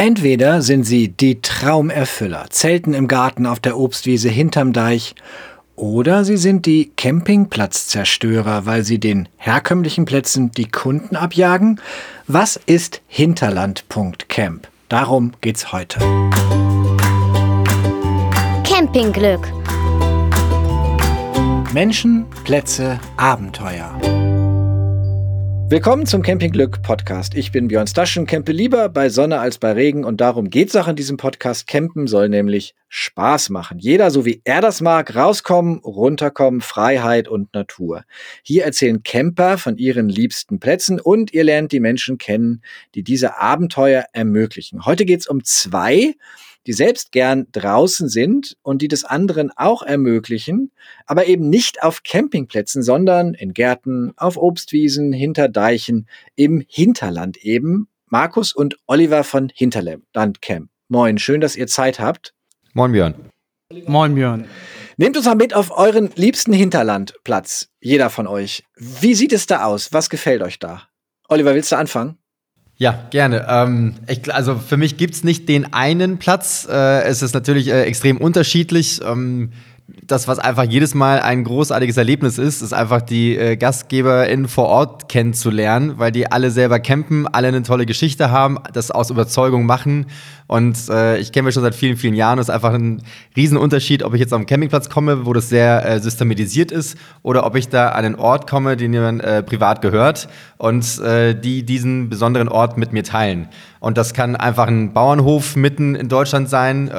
Entweder sind sie die Traumerfüller, zelten im Garten auf der Obstwiese hinterm Deich, oder sie sind die Campingplatzzerstörer, weil sie den herkömmlichen Plätzen die Kunden abjagen. Was ist Hinterland.camp? Darum geht's heute. Campingglück. Menschen, Plätze, Abenteuer. Willkommen zum Campingglück Podcast. Ich bin Björn Staschen, campe lieber bei Sonne als bei Regen und darum geht's auch in diesem Podcast. Campen soll nämlich Spaß machen. Jeder, so wie er das mag, rauskommen, runterkommen, Freiheit und Natur. Hier erzählen Camper von ihren liebsten Plätzen und ihr lernt die Menschen kennen, die diese Abenteuer ermöglichen. Heute geht's um zwei die selbst gern draußen sind und die des anderen auch ermöglichen, aber eben nicht auf Campingplätzen, sondern in Gärten, auf Obstwiesen, hinter Deichen, im Hinterland eben. Markus und Oliver von Hinterland Camp. Moin, schön, dass ihr Zeit habt. Moin Björn. Moin Björn. Nehmt uns mal mit auf euren liebsten Hinterlandplatz, jeder von euch. Wie sieht es da aus? Was gefällt euch da? Oliver, willst du anfangen? Ja, gerne. Ähm, ich, also für mich gibt's nicht den einen Platz. Äh, es ist natürlich äh, extrem unterschiedlich. Ähm, das, was einfach jedes Mal ein großartiges Erlebnis ist, ist einfach die äh, GastgeberInnen vor Ort kennenzulernen, weil die alle selber campen, alle eine tolle Geschichte haben, das aus Überzeugung machen. Und äh, ich kenne mich schon seit vielen, vielen Jahren. Es ist einfach ein Riesenunterschied, ob ich jetzt auf einen Campingplatz komme, wo das sehr äh, systematisiert ist, oder ob ich da an einen Ort komme, den jemand äh, privat gehört und äh, die diesen besonderen Ort mit mir teilen. Und das kann einfach ein Bauernhof mitten in Deutschland sein.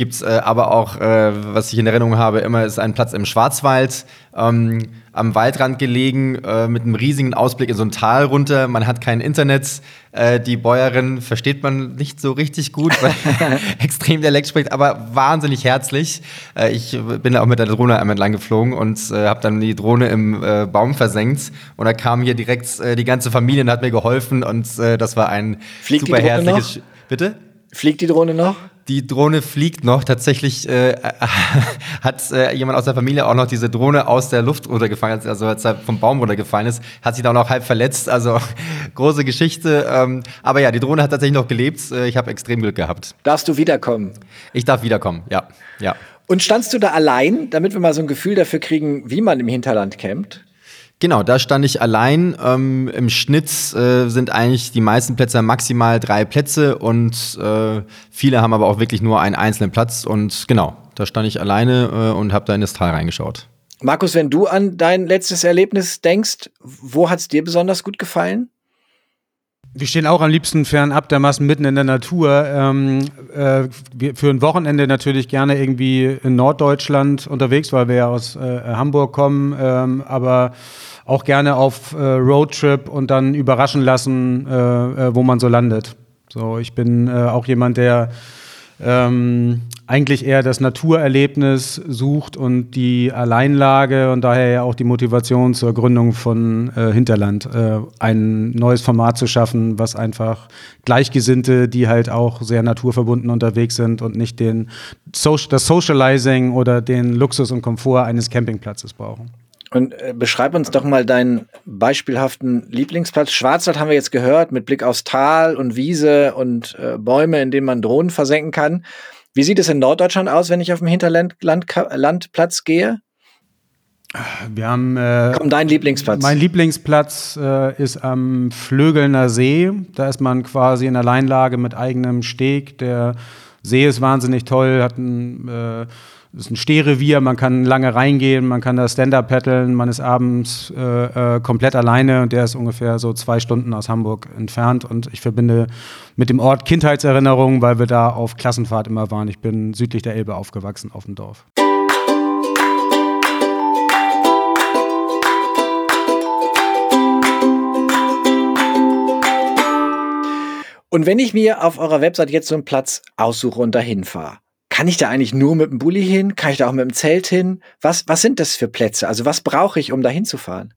Gibt es äh, aber auch, äh, was ich in Erinnerung habe, immer ist ein Platz im Schwarzwald, ähm, am Waldrand gelegen, äh, mit einem riesigen Ausblick in so ein Tal runter. Man hat kein Internet. Äh, die Bäuerin versteht man nicht so richtig gut, weil extrem Dialekt spricht, aber wahnsinnig herzlich. Äh, ich bin auch mit der Drohne einmal entlang geflogen und äh, habe dann die Drohne im Baum versenkt. Und da kam hier direkt die ganze Familie und hat mir geholfen. Und das war ein Fliegt super herzliches. Bitte? Fliegt die Drohne noch? Die Drohne fliegt noch. Tatsächlich äh, hat äh, jemand aus der Familie auch noch diese Drohne aus der Luft runtergefallen, also als er vom Baum runtergefallen ist, hat sich da auch noch halb verletzt. Also große Geschichte. Ähm, aber ja, die Drohne hat tatsächlich noch gelebt. Äh, ich habe extrem Glück gehabt. Darfst du wiederkommen? Ich darf wiederkommen, ja. ja. Und standst du da allein, damit wir mal so ein Gefühl dafür kriegen, wie man im Hinterland campt? Genau, da stand ich allein. Ähm, Im Schnitt äh, sind eigentlich die meisten Plätze maximal drei Plätze und äh, viele haben aber auch wirklich nur einen einzelnen Platz. Und genau, da stand ich alleine äh, und habe da in das Tal reingeschaut. Markus, wenn du an dein letztes Erlebnis denkst, wo hat es dir besonders gut gefallen? Wir stehen auch am liebsten fernab der Massen mitten in der Natur. Ähm, äh, wir für ein Wochenende natürlich gerne irgendwie in Norddeutschland unterwegs, weil wir ja aus äh, Hamburg kommen. Ähm, aber auch gerne auf äh, Roadtrip und dann überraschen lassen, äh, äh, wo man so landet. So, ich bin äh, auch jemand, der ähm, eigentlich eher das Naturerlebnis sucht und die Alleinlage und daher ja auch die Motivation zur Gründung von äh, Hinterland, äh, ein neues Format zu schaffen, was einfach Gleichgesinnte, die halt auch sehr naturverbunden unterwegs sind und nicht den so das Socializing oder den Luxus und Komfort eines Campingplatzes brauchen. Und äh, beschreib uns doch mal deinen beispielhaften Lieblingsplatz. Schwarzwald haben wir jetzt gehört, mit Blick aufs Tal und Wiese und äh, Bäume, in denen man Drohnen versenken kann. Wie sieht es in Norddeutschland aus, wenn ich auf dem Hinterlandplatz gehe? Wir haben. Äh, Komm, dein Lieblingsplatz. Mein Lieblingsplatz äh, ist am Flögelner See. Da ist man quasi in Alleinlage mit eigenem Steg. Der See ist wahnsinnig toll, hat ein. Äh, es ist ein Stehrevier, man kann lange reingehen, man kann da Stand-up paddeln, man ist abends äh, äh, komplett alleine und der ist ungefähr so zwei Stunden aus Hamburg entfernt und ich verbinde mit dem Ort Kindheitserinnerungen, weil wir da auf Klassenfahrt immer waren. Ich bin südlich der Elbe aufgewachsen auf dem Dorf. Und wenn ich mir auf eurer Website jetzt so einen Platz aussuche und dahin fahre, kann ich da eigentlich nur mit dem Bulli hin? Kann ich da auch mit dem Zelt hin? Was, was sind das für Plätze? Also was brauche ich, um da hinzufahren?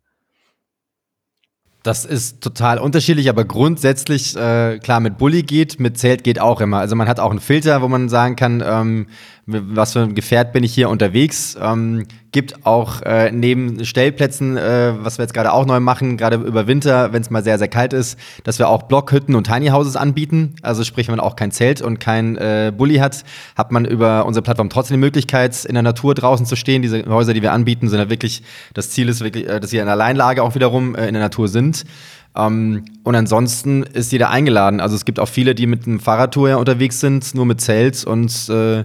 Das ist total unterschiedlich, aber grundsätzlich, äh, klar, mit Bulli geht, mit Zelt geht auch immer. Also man hat auch einen Filter, wo man sagen kann, ähm, was für ein Gefährt bin ich hier unterwegs. Ähm, gibt auch äh, neben Stellplätzen, äh, was wir jetzt gerade auch neu machen, gerade über Winter, wenn es mal sehr, sehr kalt ist, dass wir auch Blockhütten und Tiny Houses anbieten. Also sprich, wenn man auch kein Zelt und kein äh, Bulli hat, hat man über unsere Plattform trotzdem die Möglichkeit, in der Natur draußen zu stehen. Diese Häuser, die wir anbieten, sind ja wirklich, das Ziel ist wirklich, äh, dass sie in Alleinlage auch wiederum äh, in der Natur sind. Ähm, und ansonsten ist jeder eingeladen. Also es gibt auch viele, die mit einem Fahrradtour unterwegs sind, nur mit Zelt und äh,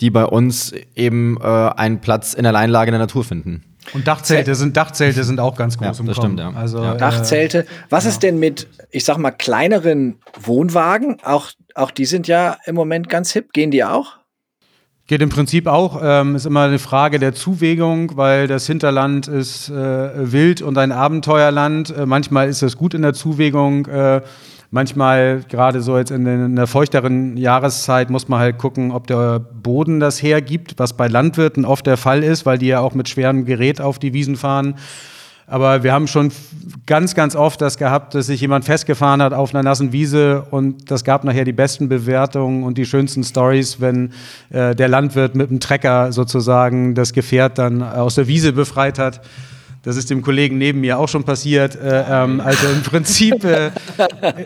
die bei uns eben äh, einen Platz in der Alleinlage in der Natur finden. Und Dachzelte sind, Dachzelte sind auch ganz groß ja, im das. Stimmt, ja. Also, ja. Dachzelte. Was ja. ist denn mit, ich sag mal, kleineren Wohnwagen? Auch, auch die sind ja im Moment ganz hip. Gehen die auch? Geht im Prinzip auch, ähm, ist immer eine Frage der Zuwägung, weil das Hinterland ist äh, wild und ein Abenteuerland. Äh, manchmal ist es gut in der Zuwägung. Äh, manchmal, gerade so jetzt in, den, in, der feuchteren Jahreszeit, muss man halt gucken, ob der Boden das hergibt, was bei Landwirten oft der Fall ist, weil die ja auch mit schwerem Gerät auf die Wiesen fahren. Aber wir haben schon ganz, ganz oft das gehabt, dass sich jemand festgefahren hat auf einer nassen Wiese und das gab nachher die besten Bewertungen und die schönsten Stories, wenn äh, der Landwirt mit dem Trecker sozusagen das Gefährt dann aus der Wiese befreit hat. Das ist dem Kollegen neben mir auch schon passiert. Äh, ähm, also im Prinzip, äh,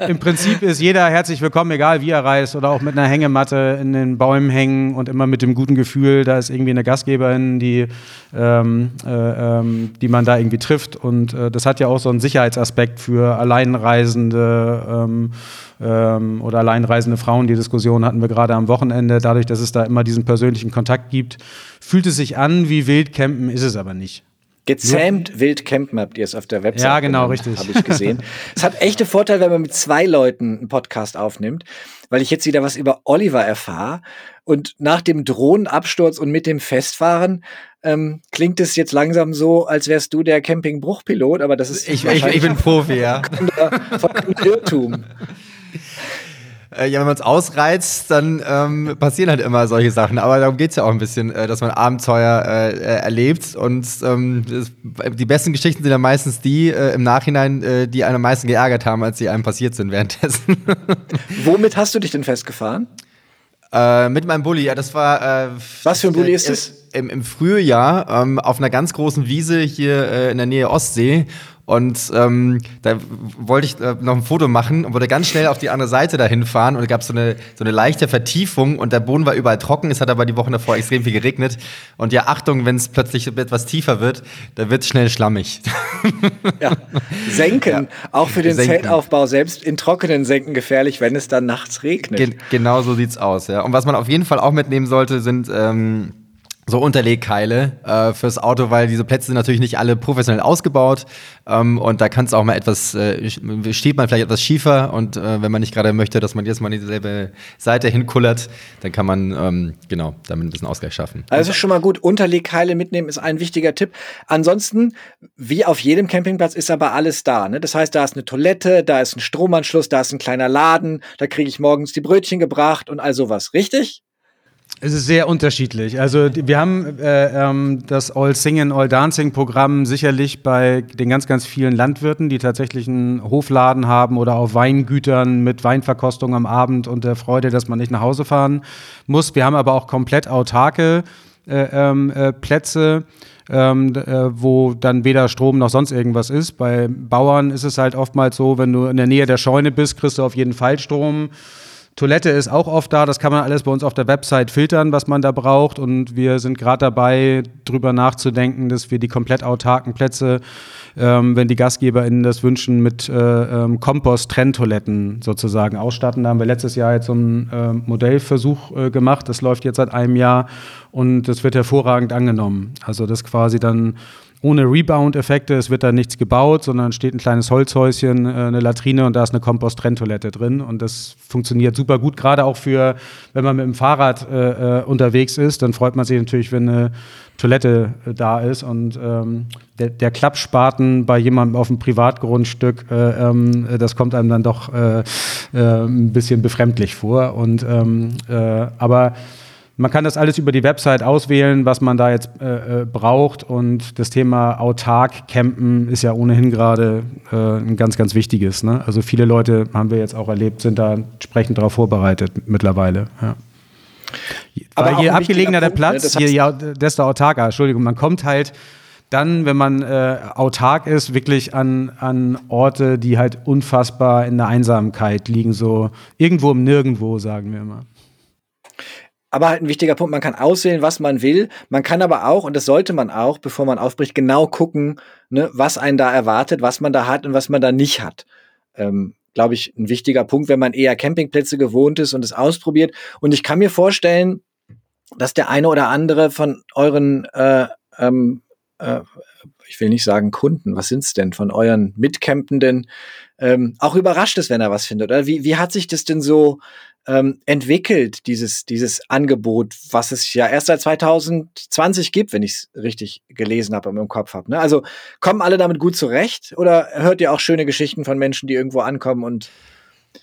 im Prinzip ist jeder herzlich willkommen, egal wie er reist oder auch mit einer Hängematte in den Bäumen hängen und immer mit dem guten Gefühl, da ist irgendwie eine Gastgeberin, die, ähm, äh, ähm, die man da irgendwie trifft. Und äh, das hat ja auch so einen Sicherheitsaspekt für Alleinreisende ähm, ähm, oder alleinreisende Frauen. Die Diskussion hatten wir gerade am Wochenende. Dadurch, dass es da immer diesen persönlichen Kontakt gibt, fühlt es sich an wie Wildcampen, ist es aber nicht. Gezähmt wild campen habt ihr es auf der Website. Ja, genau, richtig. Habe ich gesehen. es hat echte Vorteile, wenn man mit zwei Leuten einen Podcast aufnimmt, weil ich jetzt wieder was über Oliver erfahre. Und nach dem Drohnenabsturz und mit dem Festfahren ähm, klingt es jetzt langsam so, als wärst du der Campingbruchpilot, aber das ist ich, ich, ich bin Profi, ja. Von Irrtum. Äh, ja, wenn man es ausreizt, dann ähm, passieren halt immer solche Sachen. Aber darum geht es ja auch ein bisschen, äh, dass man Abenteuer äh, äh, erlebt. Und ähm, die besten Geschichten sind ja meistens die äh, im Nachhinein, äh, die einen am meisten geärgert haben, als sie einem passiert sind währenddessen. Womit hast du dich denn festgefahren? mit meinem Bulli, ja, das war. Was für ein Bulli ist es? Im, Im Frühjahr ähm, auf einer ganz großen Wiese hier in der Nähe Ostsee. Und ähm, da wollte ich äh, noch ein Foto machen und wollte ganz schnell auf die andere Seite dahin fahren und da gab so es so eine leichte Vertiefung und der Boden war überall trocken. Es hat aber die Wochen davor extrem viel geregnet. Und ja, Achtung, wenn es plötzlich etwas tiefer wird, da wird es schnell schlammig. Ja, senken, ja. auch für den senken. Zeltaufbau, selbst in trockenen Senken gefährlich, wenn es dann nachts regnet. Ge genau so sieht's aus, ja. Und was man auf jeden Fall auch mitnehmen sollte, sind ähm, so Unterlegkeile äh, fürs Auto, weil diese Plätze sind natürlich nicht alle professionell ausgebaut ähm, und da kann es auch mal etwas, äh, steht man vielleicht etwas schiefer und äh, wenn man nicht gerade möchte, dass man jetzt mal dieselbe Seite hinkullert, dann kann man ähm, genau damit ein bisschen Ausgleich schaffen. Also schon mal gut, Unterlegkeile mitnehmen ist ein wichtiger Tipp. Ansonsten, wie auf jedem Campingplatz ist aber alles da. Ne? Das heißt, da ist eine Toilette, da ist ein Stromanschluss, da ist ein kleiner Laden, da kriege ich morgens die Brötchen gebracht und all sowas, richtig? Es ist sehr unterschiedlich. Also wir haben äh, ähm, das All Singing, All Dancing Programm sicherlich bei den ganz, ganz vielen Landwirten, die tatsächlich einen Hofladen haben oder auf Weingütern mit Weinverkostung am Abend und der Freude, dass man nicht nach Hause fahren muss. Wir haben aber auch komplett autarke äh, ähm, äh, Plätze. Ähm, äh, wo dann weder Strom noch sonst irgendwas ist. Bei Bauern ist es halt oftmals so, wenn du in der Nähe der Scheune bist, kriegst du auf jeden Fall Strom. Toilette ist auch oft da, das kann man alles bei uns auf der Website filtern, was man da braucht. Und wir sind gerade dabei, drüber nachzudenken, dass wir die komplett autarken Plätze, ähm, wenn die GastgeberInnen das wünschen, mit äh, ähm, Kompost-Trenntoiletten sozusagen ausstatten. Da haben wir letztes Jahr jetzt so einen äh, Modellversuch äh, gemacht. Das läuft jetzt seit einem Jahr und das wird hervorragend angenommen. Also das quasi dann ohne Rebound-Effekte. Es wird da nichts gebaut, sondern steht ein kleines Holzhäuschen, äh, eine Latrine und da ist eine Kompost-Trenntoilette drin. Und das funktioniert super gut, gerade auch für, wenn man mit dem Fahrrad äh, äh unterwegs ist. Dann freut man sich natürlich, wenn eine Toilette äh, da ist. Und ähm, der, der, Klappspaten bei jemandem auf dem Privatgrundstück, äh, ähm, das kommt einem dann doch ein bisschen befremdlich vor. Und, ähm, aber man kann das alles über die Website auswählen, was man da jetzt äh, äh, braucht. Und das Thema autark campen ist ja ohnehin gerade äh, ein ganz, ganz wichtiges. Ne? Also viele Leute, haben wir jetzt auch erlebt, sind da entsprechend darauf vorbereitet mittlerweile. Ja. Aber je abgelegener der ne? Platz, ne? je ja, desto autarker. Entschuldigung, man kommt halt dann, wenn man äh, autark ist, wirklich an, an Orte, die halt unfassbar in der Einsamkeit liegen, so irgendwo im Nirgendwo, sagen wir immer aber halt ein wichtiger Punkt, man kann auswählen, was man will. Man kann aber auch, und das sollte man auch, bevor man aufbricht, genau gucken, ne, was einen da erwartet, was man da hat und was man da nicht hat. Ähm, Glaube ich, ein wichtiger Punkt, wenn man eher Campingplätze gewohnt ist und es ausprobiert. Und ich kann mir vorstellen, dass der eine oder andere von euren, äh, ähm, äh, ich will nicht sagen Kunden, was sind's denn, von euren Mitcampenden, ähm, auch überrascht ist, wenn er was findet. Oder wie, wie hat sich das denn so ähm, entwickelt, dieses, dieses Angebot, was es ja erst seit 2020 gibt, wenn ich es richtig gelesen habe und im Kopf habe. Ne? Also kommen alle damit gut zurecht oder hört ihr auch schöne Geschichten von Menschen, die irgendwo ankommen und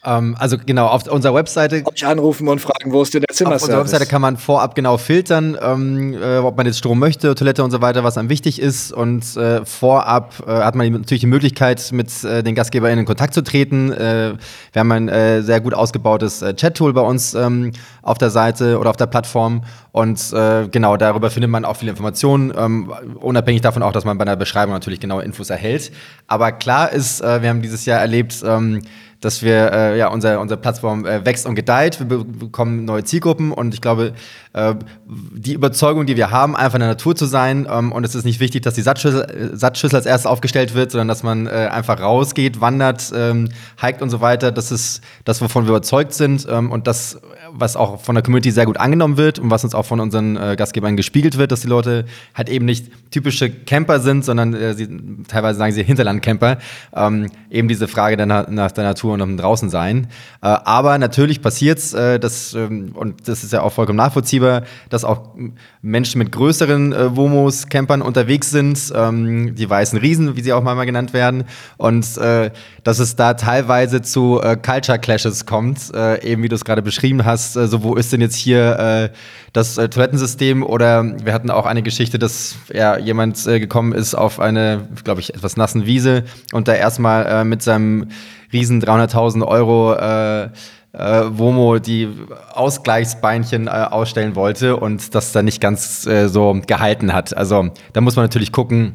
ähm, also genau, auf unserer Webseite. Euch anrufen und fragen, wo ist denn der Zimmerservice? Auf unserer Webseite kann man vorab genau filtern, ähm, äh, ob man jetzt Strom möchte, Toilette und so weiter, was einem wichtig ist. Und äh, vorab äh, hat man natürlich die Möglichkeit, mit äh, den GastgeberInnen in Kontakt zu treten. Äh, wir haben ein sehr gut ausgebautes Chat-Tool bei uns ähm, auf der Seite oder auf der Plattform. Und genau, darüber findet man auch viele Informationen, ähm, unabhängig davon auch, dass man bei einer Beschreibung natürlich genaue Infos erhält. Aber klar ist, wir haben dieses Jahr erlebt, ähm, dass wir, äh, ja, unser, unsere Plattform äh, wächst und gedeiht. Wir be bekommen neue Zielgruppen und ich glaube, äh, die Überzeugung, die wir haben, einfach in der Natur zu sein ähm, und es ist nicht wichtig, dass die Satzschüssel, äh, Satzschüssel als erstes aufgestellt wird, sondern dass man äh, einfach rausgeht, wandert, ähm, hiked und so weiter. Das ist das, wovon wir überzeugt sind ähm, und das, was auch von der Community sehr gut angenommen wird und was uns auch von unseren äh, Gastgebern gespiegelt wird, dass die Leute halt eben nicht typische Camper sind, sondern sie, teilweise sagen sie Hinterlandcamper. Ähm, eben diese Frage der, nach der Natur Und draußen sein. Äh, aber natürlich passiert es, äh, ähm, und das ist ja auch vollkommen nachvollziehbar, dass auch Menschen mit größeren äh, Womos, Campern unterwegs sind, ähm, die weißen Riesen, wie sie auch mal genannt werden, und äh, dass es da teilweise zu äh, Culture Clashes kommt, äh, eben wie du es gerade beschrieben hast, äh, so wo ist denn jetzt hier äh, das äh, Toilettensystem? Oder wir hatten auch eine Geschichte, dass ja, jemand äh, gekommen ist auf eine, glaube ich, etwas nassen Wiese und da erstmal äh, mit seinem riesen 300.000 Euro äh, äh, Womo die Ausgleichsbeinchen äh, ausstellen wollte und das dann nicht ganz äh, so gehalten hat. Also da muss man natürlich gucken.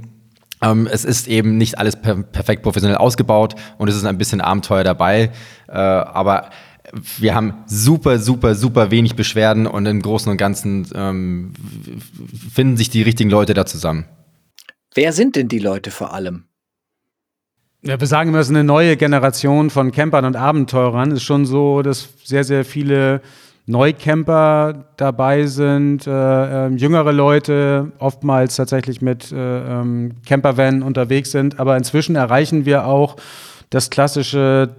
Ähm, es ist eben nicht alles per perfekt professionell ausgebaut und es ist ein bisschen Abenteuer dabei. Äh, aber wir haben super, super, super wenig Beschwerden und im Großen und Ganzen ähm, finden sich die richtigen Leute da zusammen. Wer sind denn die Leute vor allem? Ja, wir sagen immer, es ist eine neue Generation von Campern und Abenteurern. Es ist schon so, dass sehr, sehr viele Neucamper dabei sind, äh, äh, jüngere Leute, oftmals tatsächlich mit äh, ähm, Campervan unterwegs sind. Aber inzwischen erreichen wir auch das klassische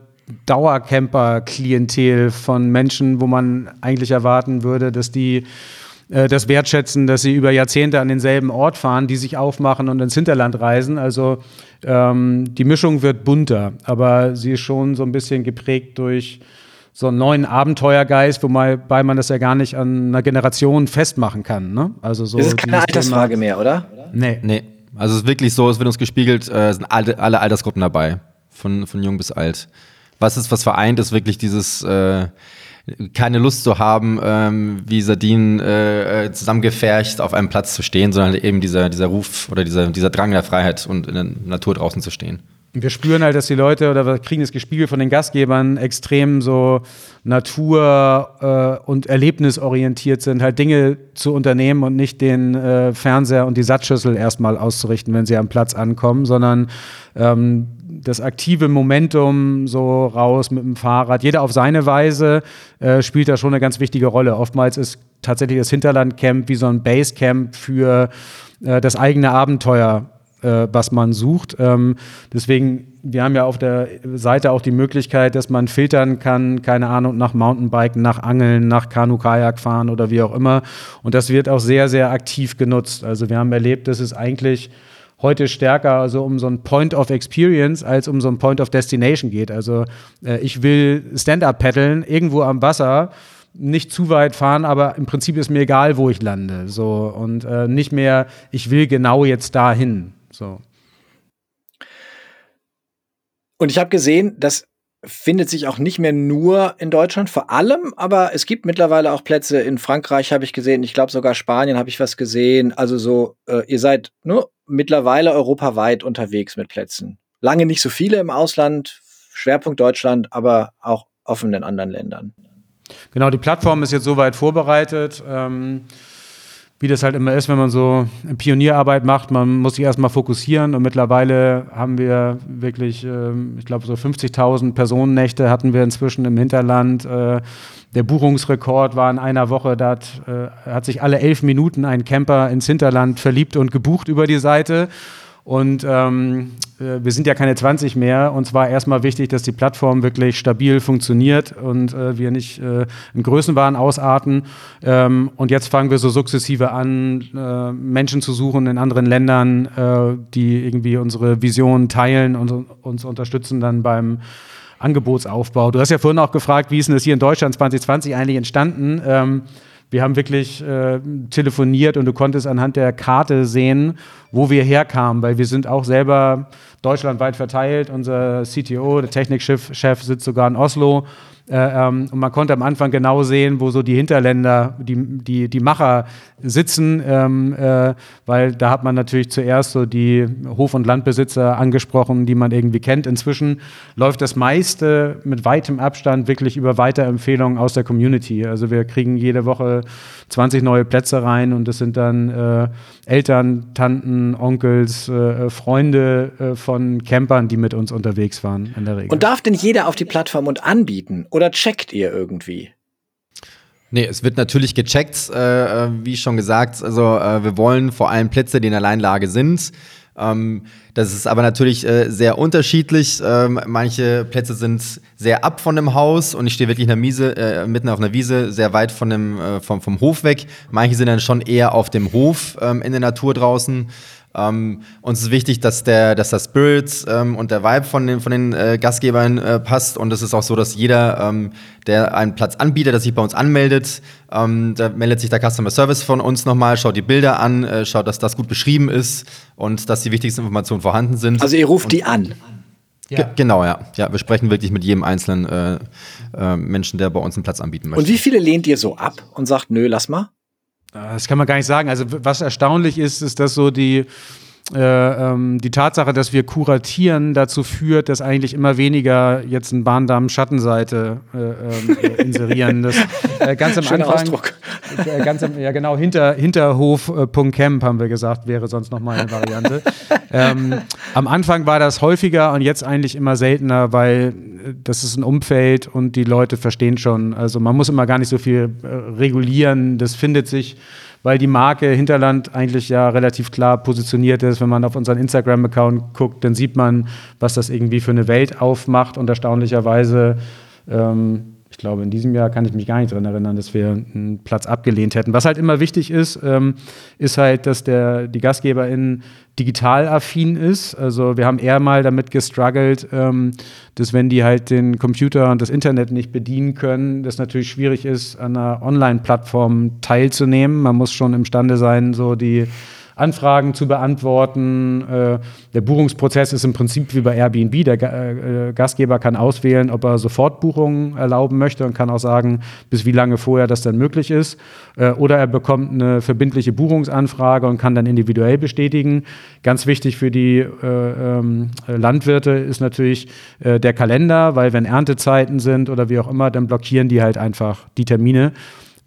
Dauercamper-Klientel von Menschen, wo man eigentlich erwarten würde, dass die äh, das wertschätzen, dass sie über Jahrzehnte an denselben Ort fahren, die sich aufmachen und ins Hinterland reisen. Also ähm, die Mischung wird bunter, aber sie ist schon so ein bisschen geprägt durch so einen neuen Abenteuergeist, wobei man das ja gar nicht an einer Generation festmachen kann. Ne? Also so das ist keine Altersfrage Thema. mehr, oder? Nee. Nee. Also es ist wirklich so, es wird uns gespiegelt, äh, sind alle, alle Altersgruppen dabei, von, von jung bis alt. Was ist, was vereint, ist wirklich dieses äh, keine Lust zu haben, ähm, wie Sardinen äh, äh, zusammengefercht auf einem Platz zu stehen, sondern eben dieser, dieser Ruf oder dieser, dieser Drang der Freiheit und in der Natur draußen zu stehen. Wir spüren halt, dass die Leute oder wir kriegen das gespiegelt von den Gastgebern extrem so natur- äh, und erlebnisorientiert sind, halt Dinge zu unternehmen und nicht den äh, Fernseher und die Satzschüssel erstmal auszurichten, wenn sie am Platz ankommen, sondern ähm, das aktive Momentum so raus mit dem Fahrrad. Jeder auf seine Weise äh, spielt da schon eine ganz wichtige Rolle. Oftmals ist tatsächlich das Hinterlandcamp wie so ein Basecamp für äh, das eigene Abenteuer, äh, was man sucht. Ähm, deswegen, wir haben ja auf der Seite auch die Möglichkeit, dass man filtern kann, keine Ahnung, nach Mountainbiken, nach Angeln, nach Kanu-Kajak fahren oder wie auch immer. Und das wird auch sehr, sehr aktiv genutzt. Also wir haben erlebt, dass es eigentlich heute stärker also um so ein Point of Experience als um so ein Point of Destination geht. Also äh, ich will Stand-up paddeln irgendwo am Wasser nicht zu weit fahren, aber im Prinzip ist mir egal, wo ich lande. So und äh, nicht mehr, ich will genau jetzt dahin. So. Und ich habe gesehen, das findet sich auch nicht mehr nur in Deutschland, vor allem, aber es gibt mittlerweile auch Plätze in Frankreich, habe ich gesehen. Ich glaube sogar Spanien habe ich was gesehen. Also so, äh, ihr seid nur mittlerweile europaweit unterwegs mit Plätzen. Lange nicht so viele im Ausland, Schwerpunkt Deutschland, aber auch offen in anderen Ländern. Genau, die Plattform ist jetzt soweit vorbereitet. Ähm wie das halt immer ist, wenn man so Pionierarbeit macht, man muss sich erstmal fokussieren und mittlerweile haben wir wirklich, ähm, ich glaube, so 50.000 Personennächte hatten wir inzwischen im Hinterland. Äh, der Buchungsrekord war in einer Woche, da hat, äh, hat sich alle elf Minuten ein Camper ins Hinterland verliebt und gebucht über die Seite. Und ähm, äh, wir sind ja keine 20 mehr. Und zwar erstmal wichtig, dass die Plattform wirklich stabil funktioniert und äh, wir nicht äh, in Größenwahn ausarten. Ähm, und jetzt fangen wir so sukzessive an, äh, Menschen zu suchen in anderen Ländern, äh, die irgendwie unsere Vision teilen und uns unterstützen dann beim Angebotsaufbau. Du hast ja vorhin auch gefragt, wie ist denn das hier in Deutschland 2020 eigentlich entstanden? Ähm, wir haben wirklich äh, telefoniert und du konntest anhand der Karte sehen, wo wir herkamen, weil wir sind auch selber deutschlandweit verteilt. Unser CTO, der Technikchef, sitzt sogar in Oslo. Äh, ähm, und man konnte am Anfang genau sehen, wo so die Hinterländer, die, die, die Macher sitzen, ähm, äh, weil da hat man natürlich zuerst so die Hof- und Landbesitzer angesprochen, die man irgendwie kennt. Inzwischen läuft das meiste mit weitem Abstand wirklich über Weiterempfehlungen aus der Community. Also wir kriegen jede Woche 20 neue Plätze rein und das sind dann äh, Eltern, Tanten, Onkels, äh, Freunde äh, von Campern, die mit uns unterwegs waren in der Regel. Und darf denn jeder auf die Plattform und anbieten? Oder checkt ihr irgendwie? Nee, es wird natürlich gecheckt, äh, äh, wie schon gesagt. Also äh, wir wollen vor allem Plätze, die in Alleinlage sind. Ähm, das ist aber natürlich äh, sehr unterschiedlich. Ähm, manche Plätze sind sehr ab von dem Haus und ich stehe wirklich in der Miese, äh, mitten auf einer Wiese, sehr weit von dem, äh, vom, vom Hof weg. Manche sind dann schon eher auf dem Hof ähm, in der Natur draußen. Ähm, uns ist wichtig, dass der, dass der Spirit ähm, und der Vibe von den, von den äh, Gastgebern äh, passt. Und es ist auch so, dass jeder, ähm, der einen Platz anbietet, der sich bei uns anmeldet, ähm, da meldet sich der Customer Service von uns nochmal, schaut die Bilder an, äh, schaut, dass das gut beschrieben ist und dass die wichtigsten Informationen vorhanden sind. Also ihr ruft die an. Ja. Genau, ja. Ja, wir sprechen wirklich mit jedem einzelnen äh, äh, Menschen, der bei uns einen Platz anbieten möchte. Und wie viele lehnt ihr so ab und sagt, nö, lass mal? Das kann man gar nicht sagen. Also was erstaunlich ist, ist, dass so die äh, ähm, die Tatsache, dass wir kuratieren, dazu führt, dass eigentlich immer weniger jetzt ein Bahndamm Schattenseite äh, äh, inserieren. Das, äh, ganz am Schöner Anfang, Ausdruck. Äh, ganz am, ja genau, hinter, Hinterhof.camp haben wir gesagt, wäre sonst nochmal eine Variante. ähm, am Anfang war das häufiger und jetzt eigentlich immer seltener, weil das ist ein Umfeld und die Leute verstehen schon. Also man muss immer gar nicht so viel regulieren, das findet sich weil die Marke Hinterland eigentlich ja relativ klar positioniert ist. Wenn man auf unseren Instagram-Account guckt, dann sieht man, was das irgendwie für eine Welt aufmacht und erstaunlicherweise ähm, ich glaube, in diesem Jahr kann ich mich gar nicht daran erinnern, dass wir einen Platz abgelehnt hätten. Was halt immer wichtig ist, ähm, ist halt, dass der, die GastgeberInnen digital affin ist. Also wir haben eher mal damit gestruggelt, ähm, dass wenn die halt den Computer und das Internet nicht bedienen können, das natürlich schwierig ist, an einer Online-Plattform teilzunehmen. Man muss schon imstande sein, so die Anfragen zu beantworten. Äh, der Buchungsprozess ist im Prinzip wie bei Airbnb. Der äh, Gastgeber kann auswählen, ob er Sofortbuchungen erlauben möchte und kann auch sagen, bis wie lange vorher das dann möglich ist. Äh, oder er bekommt eine verbindliche Buchungsanfrage und kann dann individuell bestätigen. Ganz wichtig für die ähm, Landwirte ist natürlich der Kalender, weil wenn Erntezeiten sind oder wie auch immer, dann blockieren die halt einfach die Termine.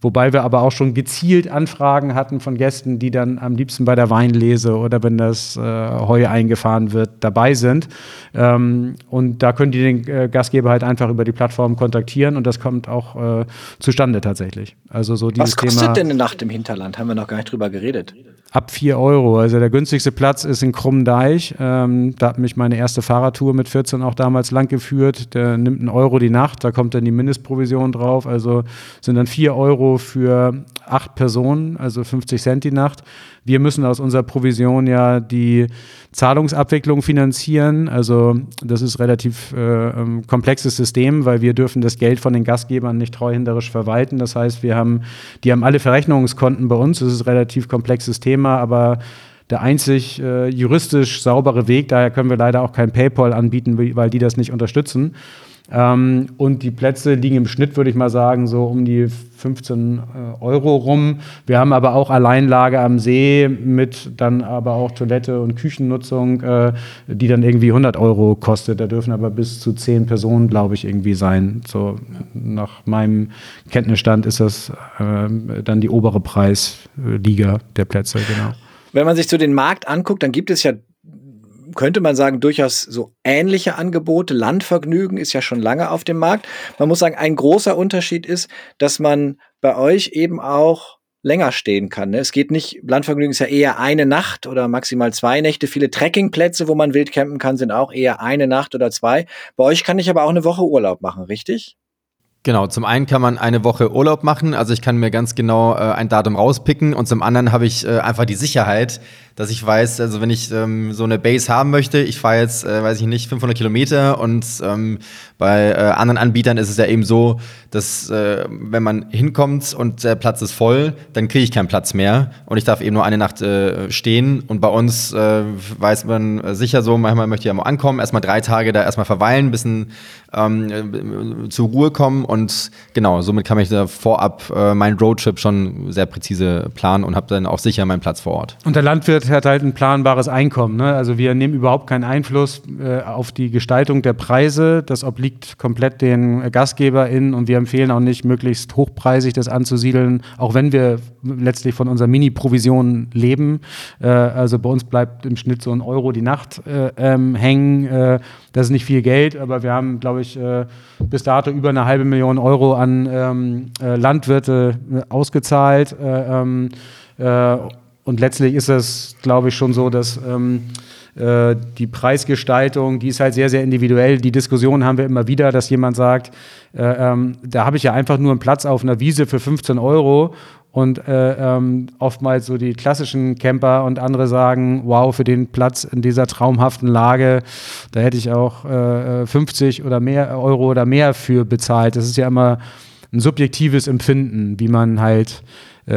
Wobei wir aber auch schon gezielt Anfragen hatten von Gästen, die dann am liebsten bei der Weinlese oder wenn das äh, Heu eingefahren wird, dabei sind. Ähm, und da können die den äh, Gastgeber halt einfach über die Plattform kontaktieren und das kommt auch äh, zustande tatsächlich. Also so dieses Was kostet Thema, denn eine Nacht im Hinterland? Haben wir noch gar nicht drüber geredet. Ab 4 Euro. Also der günstigste Platz ist in Krummdeich. Ähm, da hat mich meine erste Fahrradtour mit 14 auch damals lang geführt. Der nimmt einen Euro die Nacht, da kommt dann die Mindestprovision drauf. Also sind dann 4 Euro Für acht Personen, also 50 Cent die Nacht. Wir müssen aus unserer Provision ja die Zahlungsabwicklung finanzieren. Also das ist relativ äh, ähm, komplexes System, weil wir dürfen das Geld von den Gastgebern nicht treuhänderisch verwalten. Das heißt, wir haben, die haben alle Verrechnungskonten bei uns. Das ist ein relativ komplexes Thema, aber der einzig äh, juristisch saubere Weg. Daher können wir leider auch kein PayPal anbieten, weil die das nicht unterstützen. Ähm, und die Plätze liegen im Schnitt, würde ich mal sagen, so um die 15 äh, Euro rum. Wir haben aber auch Alleinlage am See mit dann aber auch Toilette und Küchennutzung, äh, die dann irgendwie 100 Euro kostet. Da dürfen aber bis zu 10 Personen, glaube ich, irgendwie sein. So nach meinem Kenntnisstand ist das äh, dann die obere Preisliga der Plätze, genau. Wenn man sich so den Markt anguckt, dann gibt es ja könnte man sagen, durchaus so ähnliche Angebote. Landvergnügen ist ja schon lange auf dem Markt. Man muss sagen, ein großer Unterschied ist, dass man bei euch eben auch länger stehen kann. Ne? Es geht nicht, Landvergnügen ist ja eher eine Nacht oder maximal zwei Nächte. Viele Trekkingplätze, wo man wild campen kann, sind auch eher eine Nacht oder zwei. Bei euch kann ich aber auch eine Woche Urlaub machen, richtig? Genau, zum einen kann man eine Woche Urlaub machen, also ich kann mir ganz genau äh, ein Datum rauspicken und zum anderen habe ich äh, einfach die Sicherheit, dass ich weiß, also wenn ich ähm, so eine Base haben möchte, ich fahre jetzt, äh, weiß ich nicht, 500 Kilometer und ähm, bei äh, anderen Anbietern ist es ja eben so, dass äh, wenn man hinkommt und der Platz ist voll, dann kriege ich keinen Platz mehr und ich darf eben nur eine Nacht äh, stehen und bei uns äh, weiß man sicher so, manchmal möchte ich ja mal ankommen, erstmal drei Tage da erstmal verweilen, ein bisschen ähm, zur Ruhe kommen und genau, somit kann ich da vorab äh, meinen Roadtrip schon sehr präzise planen und habe dann auch sicher meinen Platz vor Ort. Und der Landwirt hat halt ein planbares Einkommen. Ne? Also wir nehmen überhaupt keinen Einfluss äh, auf die Gestaltung der Preise. Das obliegt komplett den GastgeberInnen und wir empfehlen auch nicht, möglichst hochpreisig das anzusiedeln, auch wenn wir letztlich von unserer Mini-Provision leben. Äh, also bei uns bleibt im Schnitt so ein Euro die Nacht äh, ähm, hängen. Äh, das ist nicht viel Geld, aber wir haben, glaube ich, äh, bis dato über eine halbe Million Euro an ähm, äh, Landwirte ausgezahlt. Ähm, und letztlich ist es, glaube ich, schon so, dass ähm, äh, die Preisgestaltung, die ist halt sehr, sehr individuell. Die Diskussion haben wir immer wieder, dass jemand sagt, äh, ähm, da habe ich ja einfach nur einen Platz auf einer Wiese für 15 Euro und äh, ähm, oftmals so die klassischen Camper und andere sagen, wow, für den Platz in dieser traumhaften Lage, da hätte ich auch äh, 50 oder mehr Euro oder mehr für bezahlt. Das ist ja immer ein subjektives Empfinden, wie man halt äh,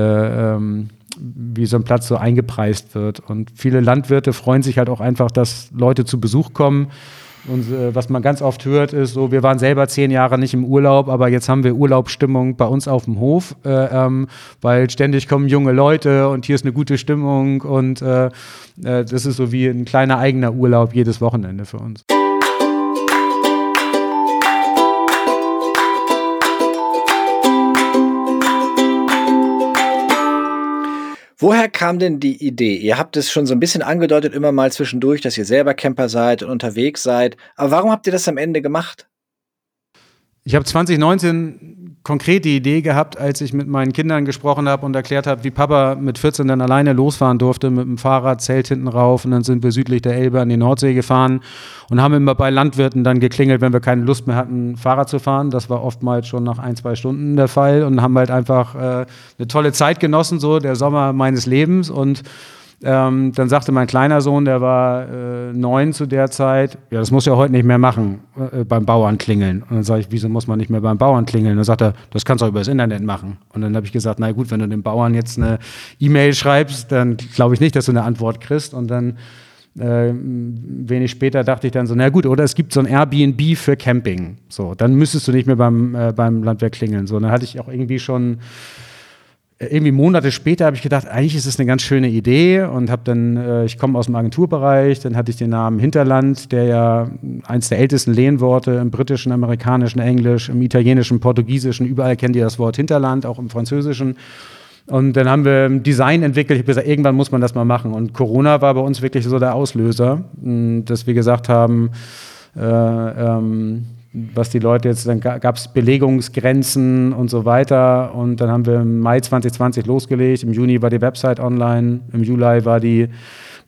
ähm, wie so ein Platz so eingepreist wird. Und viele Landwirte freuen sich halt auch einfach, dass Leute zu Besuch kommen. Und äh, was man ganz oft hört, ist so, wir waren selber zehn Jahre nicht im Urlaub, aber jetzt haben wir Urlaubsstimmung bei uns auf dem Hof, äh, ähm, weil ständig kommen junge Leute und hier ist eine gute Stimmung und äh, äh das ist so wie ein kleiner eigener Urlaub jedes Wochenende für uns. Woher kam denn die Idee? Ihr habt es schon so ein bisschen angedeutet, immer mal zwischendurch, dass ihr selber Camper seid und unterwegs seid. Aber warum habt ihr das am Ende gemacht? Ich habe 2019 konkret die Idee gehabt, als ich mit meinen Kindern gesprochen habe und erklärt habe, wie Papa mit 14 dann alleine losfahren durfte mit dem Fahrrad, Zelt hinten rauf und dann sind wir südlich der Elbe an die Nordsee gefahren und haben immer bei Landwirten dann geklingelt, wenn wir keine Lust mehr hatten, Fahrrad zu fahren. Das war oftmals schon nach ein, zwei Stunden der Fall und haben halt einfach äh, eine tolle Zeit genossen, so der Sommer meines Lebens und ähm, dann sagte mein kleiner Sohn, der war äh, neun zu der Zeit, ja, das muss ja heute nicht mehr machen, äh, beim Bauern klingeln. Und dann sage ich, wieso muss man nicht mehr beim Bauern klingeln? Und dann sagt er, das kannst du auch über das Internet machen. Und dann habe ich gesagt, na gut, wenn du dem Bauern jetzt eine E-Mail schreibst, dann glaube ich nicht, dass du eine Antwort kriegst. Und dann äh, wenig später dachte ich dann so, na gut, oder es gibt so ein Airbnb für Camping. So, dann müsstest du nicht mehr beim, äh, beim Landwehr klingeln. So, dann hatte ich auch irgendwie schon irgendwie Monate später habe ich gedacht, eigentlich ist es eine ganz schöne Idee und habe dann, äh, ich komme aus dem Agenturbereich, dann hatte ich den Namen Hinterland, der ja eins der ältesten Lehnworte im britischen, amerikanischen, Englisch, im italienischen, portugiesischen, überall kennt ihr das Wort Hinterland, auch im französischen. Und dann haben wir ein Design entwickelt. Ich habe gesagt, irgendwann muss man das mal machen. Und Corona war bei uns wirklich so der Auslöser, dass wir gesagt haben, äh, ähm, was die Leute jetzt, dann gab es Belegungsgrenzen und so weiter. Und dann haben wir im Mai 2020 losgelegt. Im Juni war die Website online, im Juli war die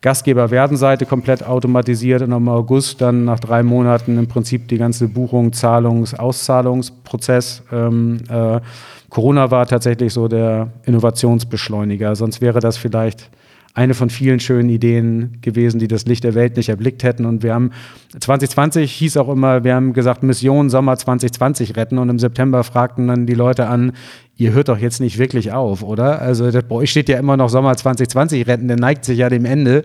Gastgeber-Werdenseite komplett automatisiert und im August dann nach drei Monaten im Prinzip die ganze Buchung, Zahlungs-, Auszahlungsprozess. Ähm, äh, Corona war tatsächlich so der Innovationsbeschleuniger, sonst wäre das vielleicht eine von vielen schönen Ideen gewesen, die das Licht der Welt nicht erblickt hätten. Und wir haben 2020 hieß auch immer, wir haben gesagt, Mission Sommer 2020 retten. Und im September fragten dann die Leute an, ihr hört doch jetzt nicht wirklich auf, oder? Also das, bei euch steht ja immer noch Sommer 2020 retten, der neigt sich ja dem Ende.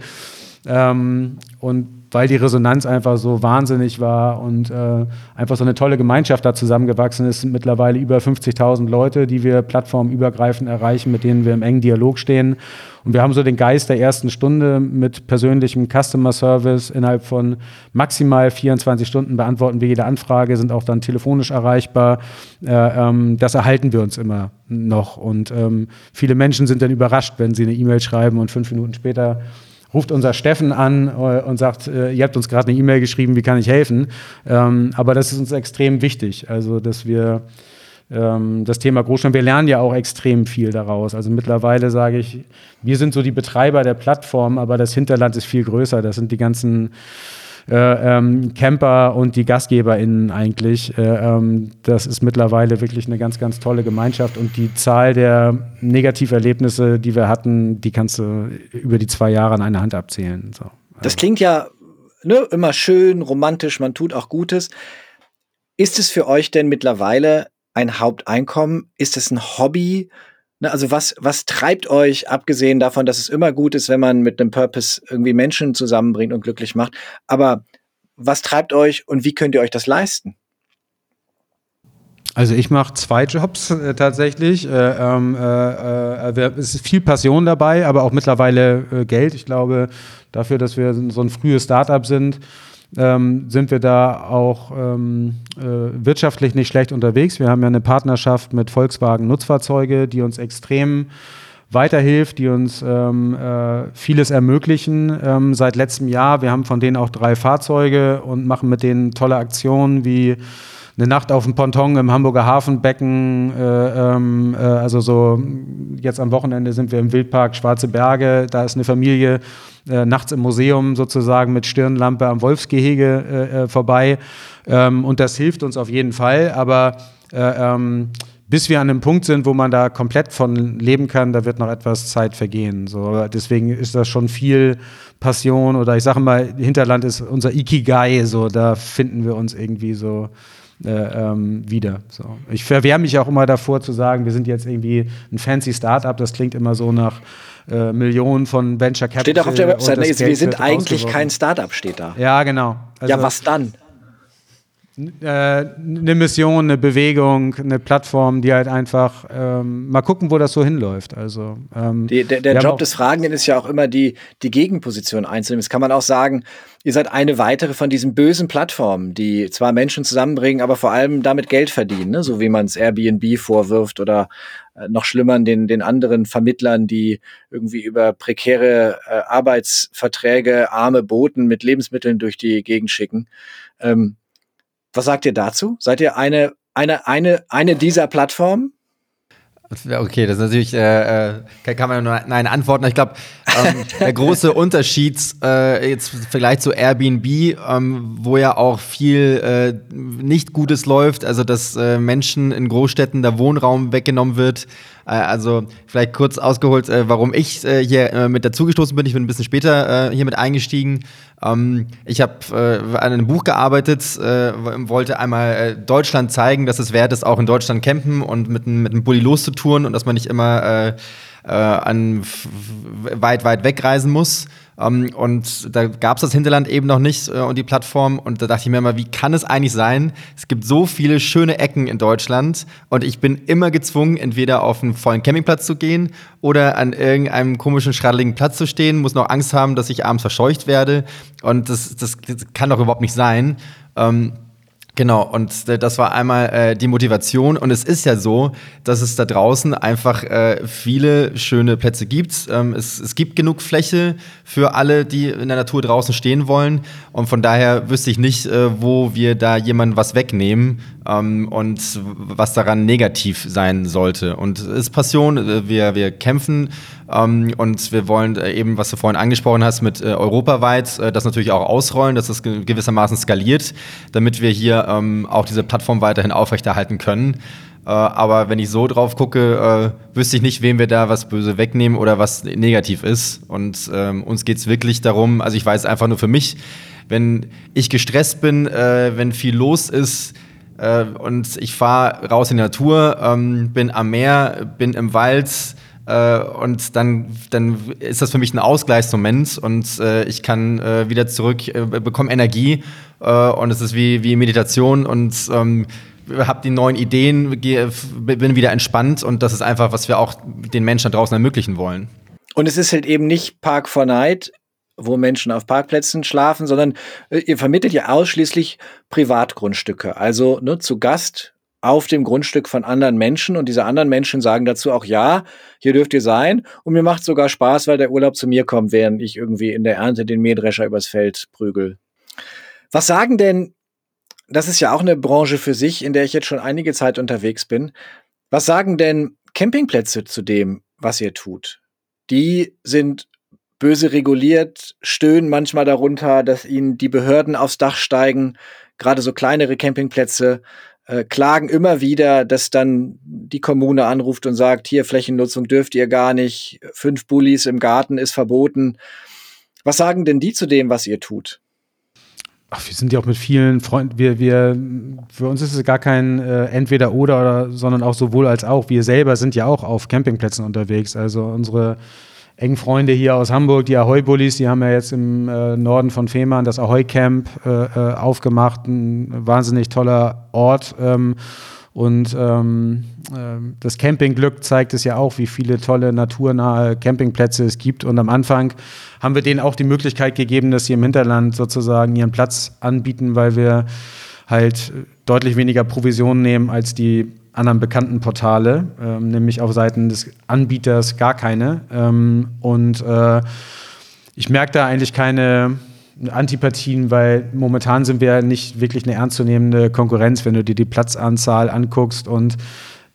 Ähm, und weil die Resonanz einfach so wahnsinnig war und äh, einfach so eine tolle Gemeinschaft da zusammengewachsen ist, sind mittlerweile über 50.000 Leute, die wir plattformübergreifend erreichen, mit denen wir im engen Dialog stehen. Und wir haben so den Geist der ersten Stunde mit persönlichem Customer Service. Innerhalb von maximal 24 Stunden beantworten wir jede Anfrage, sind auch dann telefonisch erreichbar. Äh, ähm, das erhalten wir uns immer noch. Und ähm, viele Menschen sind dann überrascht, wenn sie eine E-Mail schreiben und fünf Minuten später ruft unser Steffen an äh, und sagt, äh, ihr habt uns gerade eine E-Mail geschrieben, wie kann ich helfen? Ähm, aber das ist uns extrem wichtig, also dass wir ähm, das Thema Großstadt, wir lernen ja auch extrem viel daraus. Also mittlerweile sage ich, wir sind so die Betreiber der Plattform, aber das Hinterland ist viel größer. Das sind die ganzen äh, ähm, Camper und die GastgeberInnen eigentlich. Äh, ähm, das ist mittlerweile wirklich eine ganz, ganz tolle Gemeinschaft und die Zahl der Negativerlebnisse, die wir hatten, die kannst du über die zwei Jahre an einer Hand abzählen. So. Das klingt ja ne, immer schön, romantisch, man tut auch Gutes. Ist es für euch denn mittlerweile ein Haupteinkommen? Ist es ein Hobby? Ne, also was, was treibt euch, abgesehen davon, dass es immer gut ist, wenn man mit einem Purpose irgendwie Menschen zusammenbringt und glücklich macht, aber was treibt euch und wie könnt ihr euch das leisten? Also ich mache zwei Jobs äh, tatsächlich. Äh, ähm, äh, äh, es ist viel Passion dabei, aber auch mittlerweile äh, Geld. Ich glaube, dafür, dass wir so ein frühes Startup sind, ähm, sind wir da auch ähm, äh, wirtschaftlich nicht schlecht unterwegs. Wir haben ja eine Partnerschaft mit Volkswagen Nutzfahrzeuge, die uns extrem weiterhilft, die uns ähm, äh, vieles ermöglichen ähm, seit letztem Jahr. Wir haben von denen auch drei Fahrzeuge und machen mit denen tolle Aktionen wie eine Nacht auf dem Ponton im Hamburger Hafenbecken. Äh, ähm, äh, also so jetzt am Wochenende sind wir im Wildpark Schwarze Berge. Da ist eine Familie äh, nachts im Museum sozusagen mit Stirnlampe am Wolfsgehege äh, äh, vorbei. Ähm, und das hilft uns auf jeden Fall. Aber äh, ähm, bis wir an einem Punkt sind, wo man da komplett von leben kann, da wird noch etwas Zeit vergehen. So, deswegen ist das schon viel Passion oder ich sage mal, Hinterland ist unser Ikigai, so da finden wir uns irgendwie so ähm, wieder. So. Ich verwehre mich auch immer davor zu sagen, wir sind jetzt irgendwie ein fancy Startup, das klingt immer so nach äh, Millionen von Venture Capital. Steht auch auf der Website, ne, wir sind eigentlich kein Startup, steht da. Ja, genau. Also, ja, was dann? Äh, eine Mission, eine Bewegung, eine Plattform, die halt einfach ähm, mal gucken, wo das so hinläuft. Also ähm, die, der, der Job des Fragenden ist ja auch immer die, die Gegenposition einzunehmen. Das kann man auch sagen, ihr seid eine weitere von diesen bösen Plattformen, die zwar Menschen zusammenbringen, aber vor allem damit Geld verdienen, ne? so wie man es Airbnb vorwirft oder äh, noch schlimmer den, den anderen Vermittlern, die irgendwie über prekäre äh, Arbeitsverträge arme Boten mit Lebensmitteln durch die Gegend schicken. Ähm, was sagt ihr dazu? Seid ihr eine, eine, eine, eine dieser Plattformen? Okay, das ist natürlich, äh, äh kann man nur Nein antworten. Ich glaube, ähm, der große Unterschied äh, jetzt vielleicht zu Airbnb, ähm, wo ja auch viel äh, nicht Gutes läuft, also dass äh, Menschen in Großstädten der Wohnraum weggenommen wird. Äh, also vielleicht kurz ausgeholt, äh, warum ich äh, hier äh, mit dazugestoßen bin. Ich bin ein bisschen später äh, hier mit eingestiegen. Ähm, ich habe äh, an einem Buch gearbeitet, äh, wollte einmal äh, Deutschland zeigen, dass es wert ist, auch in Deutschland campen und mit, mit einem Bulli loszutouren und dass man nicht immer äh, äh, an weit, weit wegreisen muss. Ähm, und da gab es das Hinterland eben noch nicht äh, und die Plattform. Und da dachte ich mir immer, wie kann es eigentlich sein? Es gibt so viele schöne Ecken in Deutschland und ich bin immer gezwungen, entweder auf einen vollen Campingplatz zu gehen oder an irgendeinem komischen, schraddeligen Platz zu stehen, muss noch Angst haben, dass ich abends verscheucht werde. Und das, das, das kann doch überhaupt nicht sein. Ähm, Genau, und das war einmal äh, die Motivation. Und es ist ja so, dass es da draußen einfach äh, viele schöne Plätze gibt. Ähm, es, es gibt genug Fläche für alle, die in der Natur draußen stehen wollen. Und von daher wüsste ich nicht, äh, wo wir da jemandem was wegnehmen. Ähm, und was daran negativ sein sollte. Und es ist Passion, äh, wir, wir kämpfen ähm, und wir wollen äh, eben, was du vorhin angesprochen hast, mit äh, europaweit äh, das natürlich auch ausrollen, dass das gewissermaßen skaliert, damit wir hier ähm, auch diese Plattform weiterhin aufrechterhalten können. Äh, aber wenn ich so drauf gucke, äh, wüsste ich nicht, wem wir da was böse wegnehmen oder was negativ ist. Und ähm, uns geht es wirklich darum, also ich weiß einfach nur für mich, wenn ich gestresst bin, äh, wenn viel los ist, äh, und ich fahre raus in die Natur, ähm, bin am Meer, bin im Wald äh, und dann, dann ist das für mich ein Ausgleichsmoment und äh, ich kann äh, wieder zurück, äh, bekomme Energie äh, und es ist wie, wie Meditation und ähm, habe die neuen Ideen, bin wieder entspannt und das ist einfach, was wir auch den Menschen da draußen ermöglichen wollen. Und es ist halt eben nicht Park for Night, wo Menschen auf Parkplätzen schlafen, sondern äh, ihr vermittelt ja ausschließlich Privatgrundstücke. Also ne, zu Gast auf dem Grundstück von anderen Menschen und diese anderen Menschen sagen dazu auch ja, hier dürft ihr sein und mir macht sogar Spaß, weil der Urlaub zu mir kommt, während ich irgendwie in der Ernte den Mähdrescher übers Feld prügel. Was sagen denn, das ist ja auch eine Branche für sich, in der ich jetzt schon einige Zeit unterwegs bin. Was sagen denn Campingplätze zu dem, was ihr tut? Die sind böse reguliert, stöhnen manchmal darunter, dass ihnen die Behörden aufs Dach steigen, gerade so kleinere Campingplätze äh, klagen immer wieder, dass dann die Kommune anruft und sagt, hier Flächennutzung dürft ihr gar nicht, fünf Bullis im Garten ist verboten. Was sagen denn die zu dem, was ihr tut? Ach, wir sind ja auch mit vielen Freunden, wir, wir, für uns ist es gar kein äh, Entweder-Oder, oder, sondern auch sowohl als auch. Wir selber sind ja auch auf Campingplätzen unterwegs. Also unsere engen Freunde hier aus Hamburg, die Ahoi-Bullis, die haben ja jetzt im äh, Norden von Fehmarn das Ahoi-Camp äh, äh, aufgemacht. Ein wahnsinnig toller Ort. Ähm, und ähm, äh, das Campingglück zeigt es ja auch, wie viele tolle naturnahe Campingplätze es gibt. Und am Anfang haben wir denen auch die Möglichkeit gegeben, dass sie im Hinterland sozusagen ihren Platz anbieten, weil wir halt deutlich weniger Provisionen nehmen als die anderen bekannten Portale, ähm, nämlich auf Seiten des Anbieters gar keine. Ähm, und äh, ich merke da eigentlich keine Antipathien, weil momentan sind wir nicht wirklich eine ernstzunehmende Konkurrenz, wenn du dir die Platzanzahl anguckst und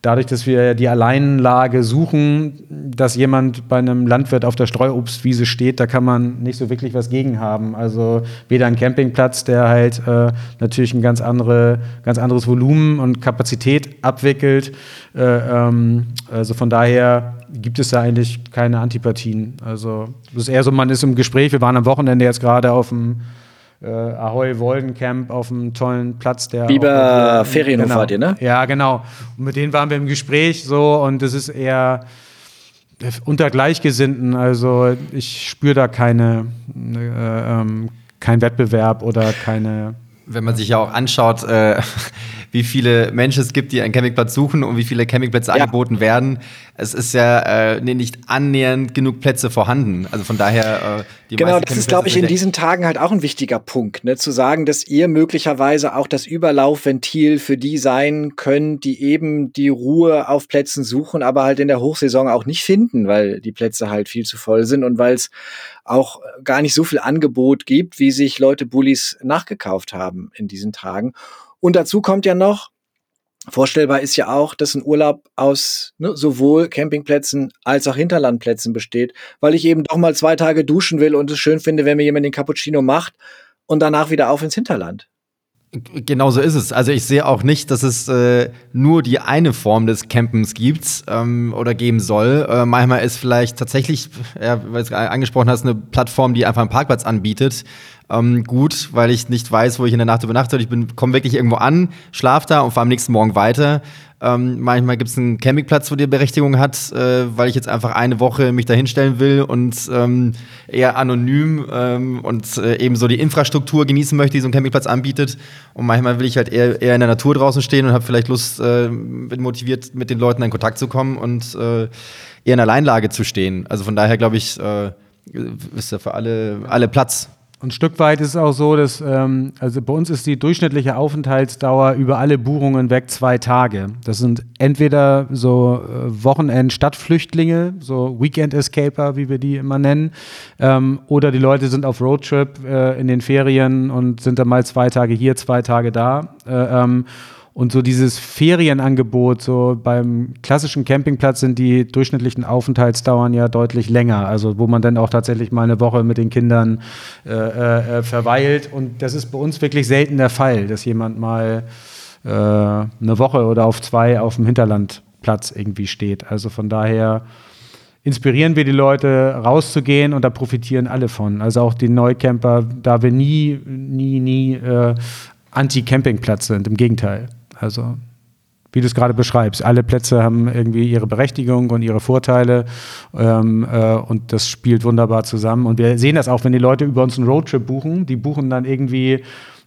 dadurch, dass wir die Alleinlage suchen, dass jemand bei einem Landwirt auf der Streuobstwiese steht, da kann man nicht so wirklich was gegen haben. Also weder ein Campingplatz, der halt äh, natürlich ein ganz, andere, ganz anderes Volumen und Kapazität abwickelt. Äh, ähm, also von daher gibt es da eigentlich keine Antipathien. Also es ist eher so, man ist im Gespräch. Wir waren am Wochenende jetzt gerade auf dem äh, Ahoy Woldencamp auf einem tollen Platz, der Biber Ferienhof genau. ihr, ne? Ja, genau. Und mit denen waren wir im Gespräch so und es ist eher unter Gleichgesinnten. Also ich spüre da keine, äh, ähm, kein Wettbewerb oder keine. Wenn man sich ja auch anschaut, äh, wie viele Menschen es gibt, die einen Campingplatz suchen und wie viele Campingplätze ja. angeboten werden. Es ist ja äh, nicht annähernd genug Plätze vorhanden. Also von daher. Äh, die genau, das ist, glaube ich, in diesen Tagen halt auch ein wichtiger Punkt, ne? zu sagen, dass ihr möglicherweise auch das Überlaufventil für die sein könnt, die eben die Ruhe auf Plätzen suchen, aber halt in der Hochsaison auch nicht finden, weil die Plätze halt viel zu voll sind und weil es auch gar nicht so viel Angebot gibt, wie sich Leute Bullies nachgekauft haben in diesen Tagen. Und dazu kommt ja noch, vorstellbar ist ja auch, dass ein Urlaub aus ne, sowohl Campingplätzen als auch Hinterlandplätzen besteht, weil ich eben doch mal zwei Tage duschen will und es schön finde, wenn mir jemand den Cappuccino macht und danach wieder auf ins Hinterland. Genau so ist es. Also ich sehe auch nicht, dass es äh, nur die eine Form des Campens gibt ähm, oder geben soll. Äh, manchmal ist vielleicht tatsächlich, ja, weil du angesprochen hast, eine Plattform, die einfach einen Parkplatz anbietet, ähm, gut, weil ich nicht weiß, wo ich in der Nacht übernachte. Ich bin komme wirklich irgendwo an, schlaf da und fahre am nächsten Morgen weiter. Ähm, manchmal gibt es einen Campingplatz, wo die Berechtigung hat, äh, weil ich jetzt einfach eine Woche mich da hinstellen will und ähm, eher anonym ähm, und äh, eben so die Infrastruktur genießen möchte, die so ein Campingplatz anbietet. Und manchmal will ich halt eher, eher in der Natur draußen stehen und habe vielleicht Lust, äh, bin motiviert, mit den Leuten in Kontakt zu kommen und äh, eher in Alleinlage zu stehen. Also von daher glaube ich, äh, ist ja für alle, alle Platz. Und ein Stück weit ist es auch so, dass, ähm, also bei uns ist die durchschnittliche Aufenthaltsdauer über alle Buchungen weg zwei Tage. Das sind entweder so äh, Wochenend-Stadtflüchtlinge, so Weekend-Escaper, wie wir die immer nennen, ähm, oder die Leute sind auf Roadtrip äh, in den Ferien und sind dann mal zwei Tage hier, zwei Tage da. Äh, ähm, Und so dieses Ferienangebot, so beim klassischen Campingplatz sind die durchschnittlichen Aufenthaltsdauern ja deutlich länger. Also wo man dann auch tatsächlich mal eine Woche mit den Kindern äh, äh, verweilt. Und das ist bei uns wirklich selten der Fall, dass jemand mal äh, eine Woche oder auf zwei auf dem Hinterlandplatz irgendwie steht. Also von daher inspirieren wir die Leute, rauszugehen und da profitieren alle von. Also auch die Neucamper, da wir nie, nie, nie äh, Anti-Campingplatz sind. Im Gegenteil. Also wie du es gerade beschreibst. Alle Plätze haben irgendwie ihre Berechtigung und ihre Vorteile ähm, äh, und das spielt wunderbar zusammen. Und wir sehen das auch, wenn die Leute über uns einen Roadtrip buchen. Die buchen dann irgendwie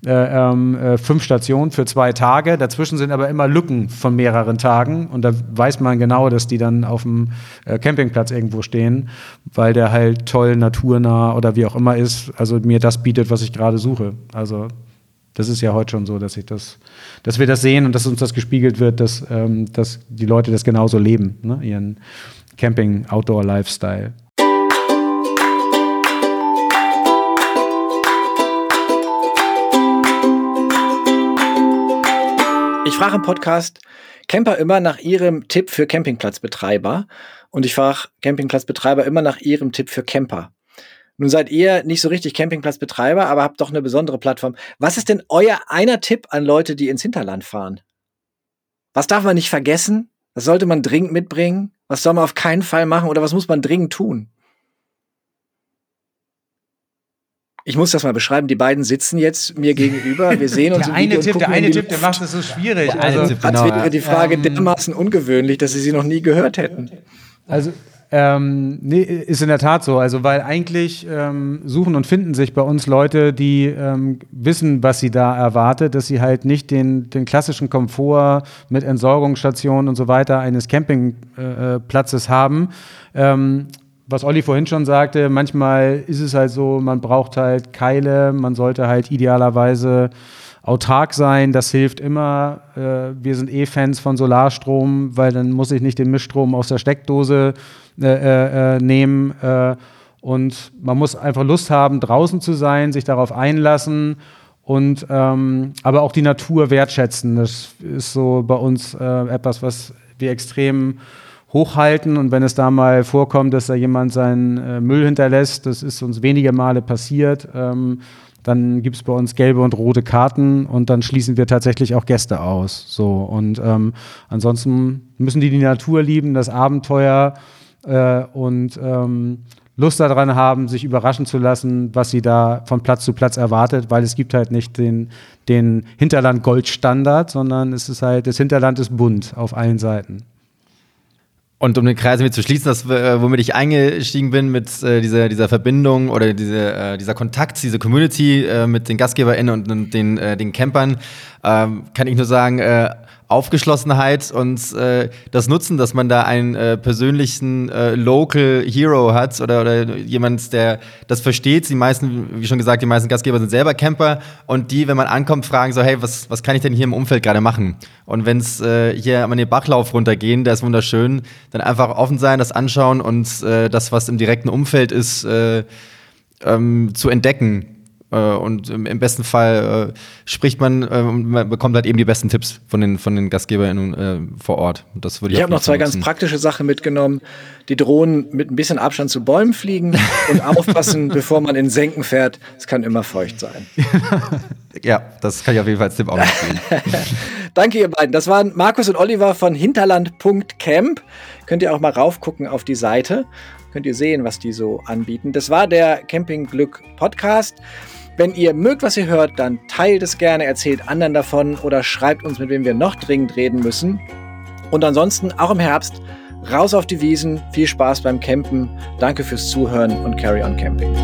äh, ähm, äh, fünf Stationen für zwei Tage. Dazwischen sind aber immer Lücken von mehreren Tagen und da weiß man genau, dass die dann auf dem äh, Campingplatz irgendwo stehen, weil der halt toll naturnah oder wie auch immer ist. Also mir das bietet, was ich gerade suche. Also das ist ja heute schon so, dass ich das, dass wir das sehen und dass uns das gespiegelt wird, dass, ähm, dass die Leute das genauso leben, ne? ihren Camping-Outdoor-Lifestyle. Ich frage im Podcast Camper immer nach ihrem Tipp für Campingplatzbetreiber und ich frage Campingplatzbetreiber immer nach ihrem Tipp für Camper. Nun seid ihr nicht so richtig Campingplatzbetreiber, aber habt doch eine besondere Plattform. Was ist denn euer einer Tipp an Leute, die ins Hinterland fahren? Was darf man nicht vergessen? Was sollte man dringend mitbringen? Was soll man auf keinen Fall machen oder was muss man dringend tun? Ich muss das mal beschreiben. Die beiden sitzen jetzt mir gegenüber. Wir sehen uns der eine Tipp, der eine Tipp, der macht es so schwierig. Der also, Tipp, genau, als wäre die Frage ähm, dermaßen ungewöhnlich, dass sie sie noch nie gehört hätten. Also ähm, nee, ist in der Tat so. Also, weil eigentlich ähm, suchen und finden sich bei uns Leute, die ähm, wissen, was sie da erwartet, dass sie halt nicht den, den klassischen Komfort mit Entsorgungsstationen und so weiter eines Campingplatzes äh, haben. Ähm, was Olli vorhin schon sagte, manchmal ist es halt so, man braucht halt Keile, man sollte halt idealerweise autark sein, das hilft immer. Äh, wir sind eh Fans von Solarstrom, weil dann muss ich nicht den Mischstrom aus der Steckdose äh, äh, äh nehmen. Äh, und man muss einfach Lust haben, draußen zu sein, sich darauf einlassen und ähm, aber auch die Natur wertschätzen. Das ist so bei uns äh, etwas, was wir extrem hochhalten und wenn es da mal vorkommt, dass da jemand seinen Müll hinterlässt, das ist uns wenige Male passiert, ähm, dann gibt es bei uns gelbe und rote Karten und dann schließen wir tatsächlich auch Gäste aus. So und ähm, ansonsten müssen die die Natur lieben, das Abenteuer äh, und ähm, Lust daran haben, sich überraschen zu lassen, was sie da von Platz zu Platz erwartet, weil es gibt halt nicht den, den Hinterland-Goldstandard, sondern es ist halt, das Hinterland ist bunt auf allen Seiten. Und um den Kreis mit zu schließen, das, äh, womit ich eingestiegen bin mit äh, dieser, dieser Verbindung oder diese, äh, dieser Kontakt, diese Community äh, mit den GastgeberInnen und, und den, äh, den Campern, ähm, kann ich nur sagen, äh, Aufgeschlossenheit und äh, das Nutzen, dass man da einen äh, persönlichen äh, Local Hero hat oder, oder jemand, der das versteht. Die meisten, wie schon gesagt, die meisten Gastgeber sind selber Camper und die, wenn man ankommt, fragen so, hey, was, was kann ich denn hier im Umfeld gerade machen? Und wenn es äh, hier an den Bachlauf runtergehen, der ist wunderschön, dann einfach offen sein, das anschauen und äh, das, was im direkten Umfeld ist, äh, ähm, zu entdecken und im, besten Fall äh, spricht man äh, und man bekommt halt eben die besten Tipps von den, von den GastgeberInnen äh, vor Ort. das würde ich ich habe noch zwei nutzen. ganz praktische Sachen mitgenommen. Die Drohnen mit ein bisschen Abstand zu Bäumen fliegen und aufpassen, bevor man in Senken fährt. Es kann immer feucht sein. ja, das kann ich auf jeden Fall als Tipp auch mitgeben. Danke, ihr beiden. Das waren Markus und Oliver von hinterland.camp. Könnt ihr auch mal raufgucken auf die Seite. Könnt ihr sehen, was die so anbieten. Das war der Campingglück Podcast. Wenn ihr mögt, was ihr hört, dann teilt es gerne, erzählt anderen davon oder schreibt uns, mit wem wir noch dringend reden müssen. Und ansonsten auch im Herbst raus auf die Wiesen, viel Spaß beim Campen. Danke fürs Zuhören und Carry on Camping.